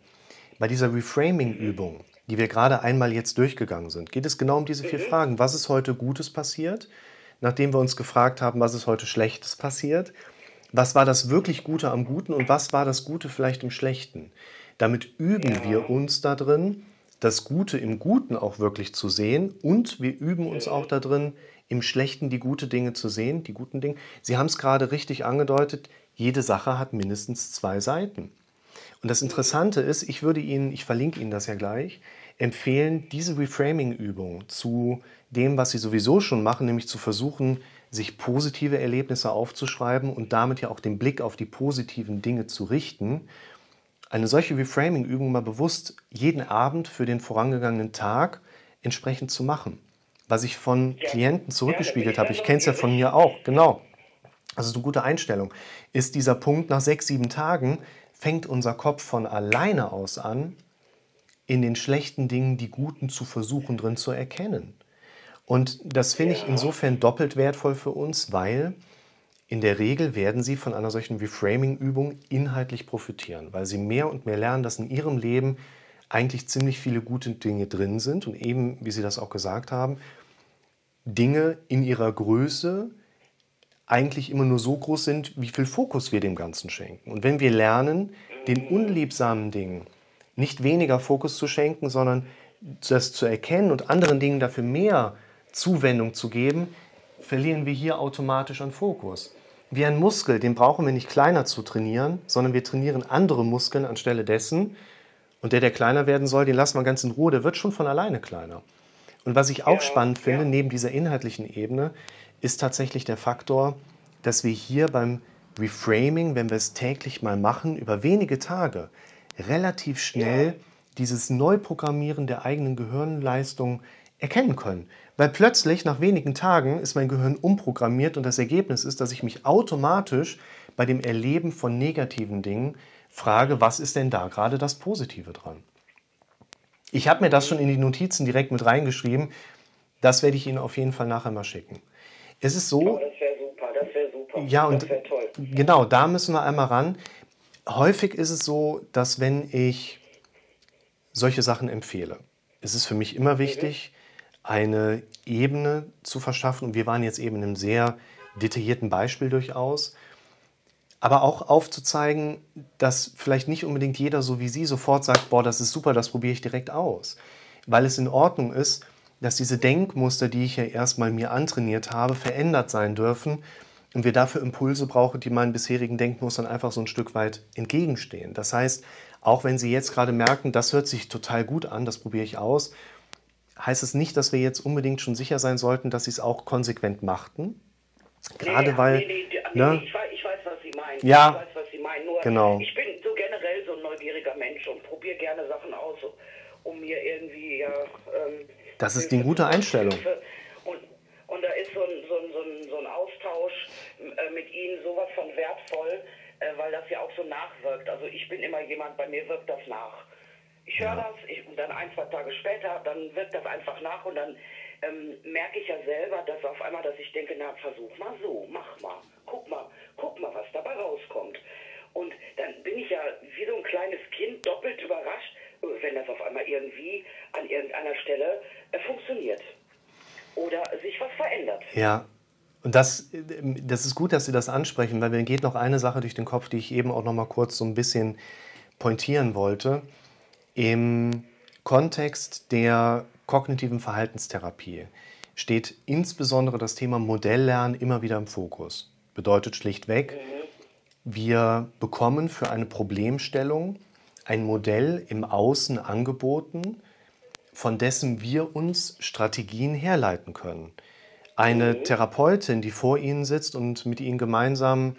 Bei dieser Reframing-Übung, die wir gerade einmal jetzt durchgegangen sind, geht es genau um diese vier Fragen. Was ist heute Gutes passiert? Nachdem wir uns gefragt haben, was ist heute Schlechtes passiert? Was war das wirklich Gute am Guten und was war das Gute vielleicht im Schlechten? Damit üben wir uns da drin, das Gute im Guten auch wirklich zu sehen und wir üben uns auch da drin, im Schlechten die gute Dinge zu sehen, die guten Dinge. Sie haben es gerade richtig angedeutet, jede Sache hat mindestens zwei Seiten. Und das Interessante ist, ich würde Ihnen, ich verlinke Ihnen das ja gleich, empfehlen, diese Reframing-Übung zu dem, was Sie sowieso schon machen, nämlich zu versuchen, sich positive Erlebnisse aufzuschreiben und damit ja auch den Blick auf die positiven Dinge zu richten. Eine solche Reframing-Übung mal bewusst jeden Abend für den vorangegangenen Tag entsprechend zu machen. Was ich von Klienten zurückgespiegelt habe, ich kenne es ja von mir auch, genau. Also eine gute Einstellung. Ist dieser Punkt nach sechs, sieben Tagen, fängt unser Kopf von alleine aus an, in den schlechten Dingen die guten zu versuchen drin zu erkennen. Und das finde ich insofern doppelt wertvoll für uns, weil in der Regel werden Sie von einer solchen Reframing-Übung inhaltlich profitieren, weil Sie mehr und mehr lernen, dass in Ihrem Leben eigentlich ziemlich viele gute Dinge drin sind und eben, wie Sie das auch gesagt haben, Dinge in ihrer Größe eigentlich immer nur so groß sind, wie viel Fokus wir dem Ganzen schenken. Und wenn wir lernen, den unliebsamen Dingen nicht weniger Fokus zu schenken, sondern das zu erkennen und anderen Dingen dafür mehr Zuwendung zu geben, verlieren wir hier automatisch an Fokus. Wie ein Muskel, den brauchen wir nicht kleiner zu trainieren, sondern wir trainieren andere Muskeln anstelle dessen. Und der, der kleiner werden soll, den lassen wir ganz in Ruhe, der wird schon von alleine kleiner. Und was ich auch spannend finde, neben dieser inhaltlichen Ebene, ist tatsächlich der Faktor, dass wir hier beim Reframing, wenn wir es täglich mal machen, über wenige Tage relativ schnell dieses Neuprogrammieren der eigenen Gehirnleistung erkennen können. Weil plötzlich nach wenigen Tagen ist mein Gehirn umprogrammiert und das Ergebnis ist, dass ich mich automatisch bei dem Erleben von negativen Dingen frage, was ist denn da gerade das Positive dran? Ich habe mir das schon in die Notizen direkt mit reingeschrieben. Das werde ich Ihnen auf jeden Fall nachher mal schicken. Es ist so.
Oh, das wäre super, das wäre super.
Ja, und
das toll.
genau, da müssen wir einmal ran. Häufig ist es so, dass wenn ich solche Sachen empfehle, ist es für mich immer wichtig, eine Ebene zu verschaffen. Und wir waren jetzt eben in einem sehr detaillierten Beispiel durchaus. Aber auch aufzuzeigen, dass vielleicht nicht unbedingt jeder so wie Sie sofort sagt, boah, das ist super, das probiere ich direkt aus. Weil es in Ordnung ist, dass diese Denkmuster, die ich ja erstmal mir antrainiert habe, verändert sein dürfen und wir dafür Impulse brauchen, die meinen bisherigen Denkmustern einfach so ein Stück weit entgegenstehen. Das heißt, auch wenn Sie jetzt gerade merken, das hört sich total gut an, das probiere ich aus, heißt es nicht, dass wir jetzt unbedingt schon sicher sein sollten, dass Sie es auch konsequent machten. Gerade
nee,
weil.
Nee, nee,
ne?
ich, weiß, ich weiß, was Sie meinen.
Ja.
Ich weiß, was Sie meinen. Nur,
Genau.
ich bin so generell so ein neugieriger Mensch und probiere gerne Sachen aus, um mir irgendwie, ja. Ähm,
Das ist die
Hilfe
gute Einstellung.
Und, und da ist so ein, so ein, so ein, so ein Austausch äh, mit Ihnen sowas von wertvoll, äh, weil das ja auch so nachwirkt. Also ich bin immer jemand, bei mir wirkt das nach. Ich höre das ich, und dann ein, zwei Tage später, dann wirkt das einfach nach und dann ähm, merke ich ja selber, dass auf einmal, dass ich denke, na versuch mal so, mach mal, guck mal, guck mal, was dabei rauskommt. Und dann bin ich ja wie so ein kleines Kind doppelt überrascht, wenn das auf einmal irgendwie an irgendeiner Stelle äh, funktioniert. Oder sich was verändert.
Ja, und das, das ist gut, dass Sie das ansprechen, weil mir geht noch eine Sache durch den Kopf, die ich eben auch noch mal kurz so ein bisschen pointieren wollte. Im Kontext der kognitiven Verhaltenstherapie steht insbesondere das Thema Modelllernen immer wieder im Fokus. Bedeutet schlichtweg, wir bekommen für eine Problemstellung ein Modell im Außen angeboten, von dessen wir uns Strategien herleiten können. Eine Therapeutin, die vor Ihnen sitzt und mit Ihnen gemeinsam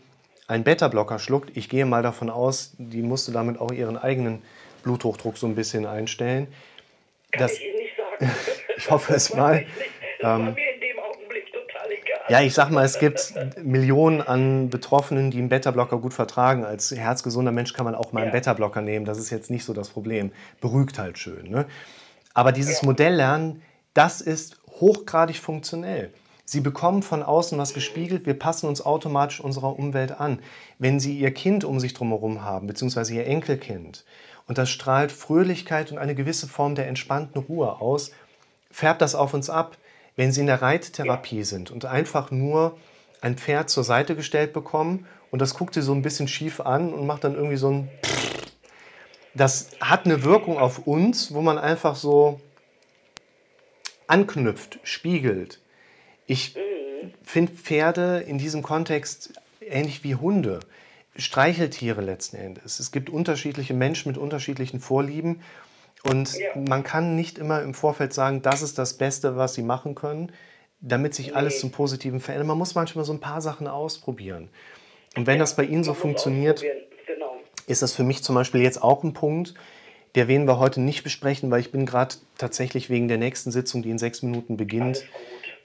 einen Beta-Blocker schluckt, ich gehe mal davon aus, die musste damit auch ihren eigenen Bluthochdruck so ein bisschen einstellen.
Kann
Das,
ich.
Ich hoffe es mal.
weiß ich nicht. Das war mir in dem Augenblick total egal.
Ja, ich sag mal, es gibt Millionen an Betroffenen, die einen Beta-Blocker gut vertragen. Als herzgesunder Mensch kann man auch mal einen
Ja.
Beta-Blocker nehmen. Das ist jetzt nicht so das Problem. Beruhigt halt schön. Ne? Aber dieses
Ja.
Modelllernen, das ist hochgradig funktionell. Sie bekommen von außen was gespiegelt, wir passen uns automatisch unserer Umwelt an. Wenn Sie Ihr Kind um sich drumherum haben, beziehungsweise Ihr Enkelkind, und das strahlt Fröhlichkeit und eine gewisse Form der entspannten Ruhe aus, färbt das auf uns ab. Wenn Sie in der Reittherapie sind und einfach nur ein Pferd zur Seite gestellt bekommen und das guckt Sie so ein bisschen schief an und macht dann irgendwie so ein das hat eine Wirkung auf uns, wo man einfach so anknüpft, spiegelt. Ich finde Pferde in diesem Kontext ähnlich wie Hunde, Streicheltiere letzten Endes. Es gibt unterschiedliche Menschen mit unterschiedlichen Vorlieben und
Ja.
man kann nicht immer im Vorfeld sagen, das ist das Beste, was sie machen können, damit sich alles zum Positiven verändert. Man muss manchmal so ein paar Sachen ausprobieren. Und wenn das bei Ihnen so funktioniert.
Genau.
ist das für mich zum Beispiel jetzt auch ein Punkt, der werden wir heute nicht besprechen, weil ich bin gerade tatsächlich wegen der nächsten Sitzung, die in sechs Minuten beginnt,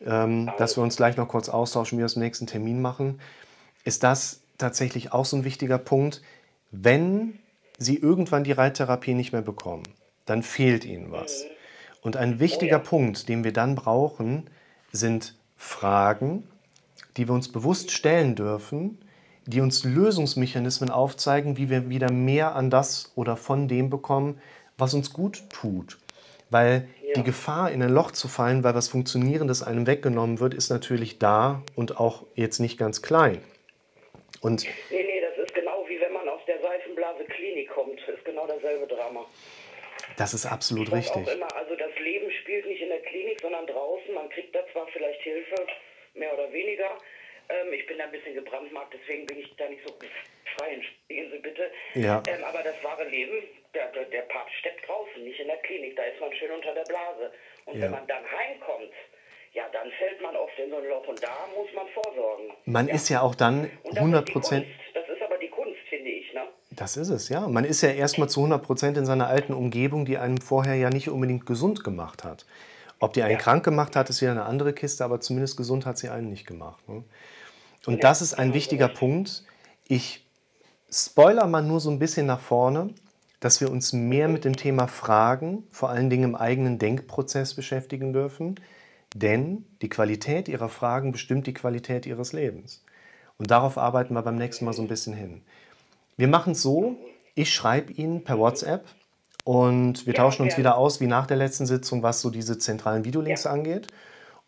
ähm, dass wir uns gleich noch kurz austauschen, wie wir das im nächsten Termin machen, ist das tatsächlich auch so ein wichtiger Punkt. Wenn Sie irgendwann die Reittherapie nicht mehr bekommen, dann fehlt Ihnen was. Und ein wichtiger
Oh ja.
Punkt, den wir dann brauchen, sind Fragen, die wir uns bewusst stellen dürfen, die uns Lösungsmechanismen aufzeigen, wie wir wieder mehr an das oder von dem bekommen, was uns gut tut. Weil die Gefahr, in ein Loch zu fallen, weil was Funktionierendes einem weggenommen wird, ist natürlich da und auch jetzt nicht ganz klein. Und
Nee, nee, das ist genau wie wenn man aus der Seifenblase Klinik kommt. Das ist genau dasselbe Drama.
Das ist absolut richtig.
immer, also das Leben spielt nicht in der Klinik, sondern draußen. Man kriegt da zwar vielleicht Hilfe, mehr oder weniger. Ähm, ich bin da ein bisschen gebrandmarkt, deswegen bin ich da nicht so frei. Entschuldigen Sie bitte.
Ja.
Ähm, aber das wahre Leben, der, der, der Part steckt draußen, nicht in der Klinik. Da ist man schön unter der Blase. Und
Ja.
wenn man dann heimkommt, ja, dann fällt man oft in so ein Loch und da muss man vorsorgen.
Man
ja.
ist ja auch dann
Und das
100
ist die
Prozent.
Kunst. Das ist aber die Kunst, finde ich, ne?
Das ist es, ja. Man ist ja erstmal zu 100 Prozent in seiner alten Umgebung, die einem vorher ja nicht unbedingt gesund gemacht hat. Ob die einen
Ja.
krank gemacht hat, ist wieder eine andere Kiste, aber zumindest gesund hat sie einen nicht gemacht. Ne? Und
Ja,
das ist ein wichtiger. Punkt. Ich spoiler mal nur so ein bisschen nach vorne, dass wir uns mehr mit dem Thema Fragen, vor allen Dingen im eigenen Denkprozess beschäftigen dürfen, denn die Qualität ihrer Fragen bestimmt die Qualität ihres Lebens. Und darauf arbeiten wir beim nächsten Mal so ein bisschen hin. Wir machen es so, ich schreibe Ihnen per WhatsApp und wir
Ja,
tauschen uns
gerne.
wieder aus, wie nach der letzten Sitzung, was so diese zentralen Videolinks
Ja.
angeht.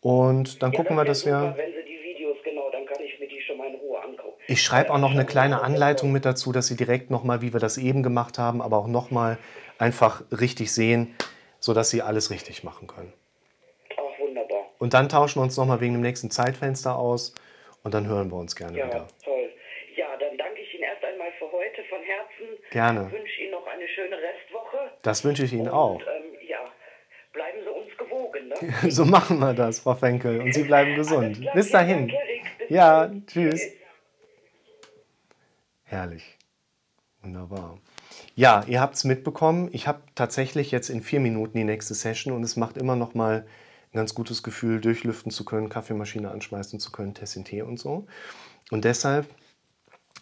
Und dann
Ja,
gucken wir, dass wir...
super, Wenn Sie die Videos, genau, dann kann ich mir die schon mal in Ruhe angucken.
Ich schreibe
Ja,
auch noch eine kleine Anleitung mit dazu, dass Sie direkt nochmal, wie wir das eben gemacht haben, aber auch nochmal einfach richtig sehen, sodass Sie alles richtig machen können.
Ach, wunderbar.
Und dann tauschen wir uns nochmal wegen dem nächsten Zeitfenster aus und dann hören wir uns gerne
Ja,
wieder.
toll. Ja, dann danke ich Ihnen erst einmal für heute von
Gerne.
Wünsche Ihnen noch eine schöne Restwoche.
Das wünsche ich Ihnen
Und,
auch.
Ähm, ja, bleiben Sie uns gewogen. Ne?
So machen wir das, Frau Fenkel. Und Sie bleiben gesund.
Klar,
Bis dahin.
Bis
Ja,
dahin.
tschüss. Herrlich. Wunderbar. Ja, ihr habt es mitbekommen. Ich habe tatsächlich jetzt in vier Minuten die nächste Session und es macht immer noch mal ein ganz gutes Gefühl, durchlüften zu können, Kaffeemaschine anschmeißen zu können, Tessin Tee und so. Und deshalb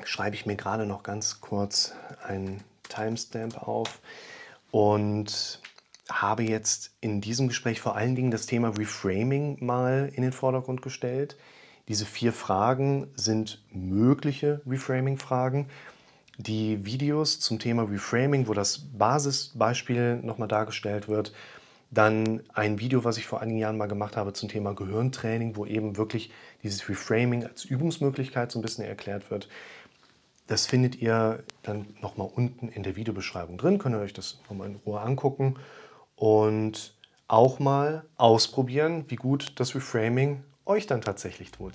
schreibe ich mir gerade noch ganz kurz einen Timestamp auf und habe jetzt in diesem Gespräch vor allen Dingen das Thema Reframing mal in den Vordergrund gestellt. Diese vier Fragen sind mögliche Reframing-Fragen. Die Videos zum Thema Reframing, wo das Basisbeispiel nochmal dargestellt wird, dann ein Video, was ich vor einigen Jahren mal gemacht habe zum Thema Gehirntraining, wo eben wirklich dieses Reframing als Übungsmöglichkeit so ein bisschen erklärt wird. Das findet ihr dann nochmal unten in der Videobeschreibung drin. Könnt ihr euch das nochmal in Ruhe angucken und auch mal ausprobieren, wie gut das Reframing euch dann tatsächlich tut.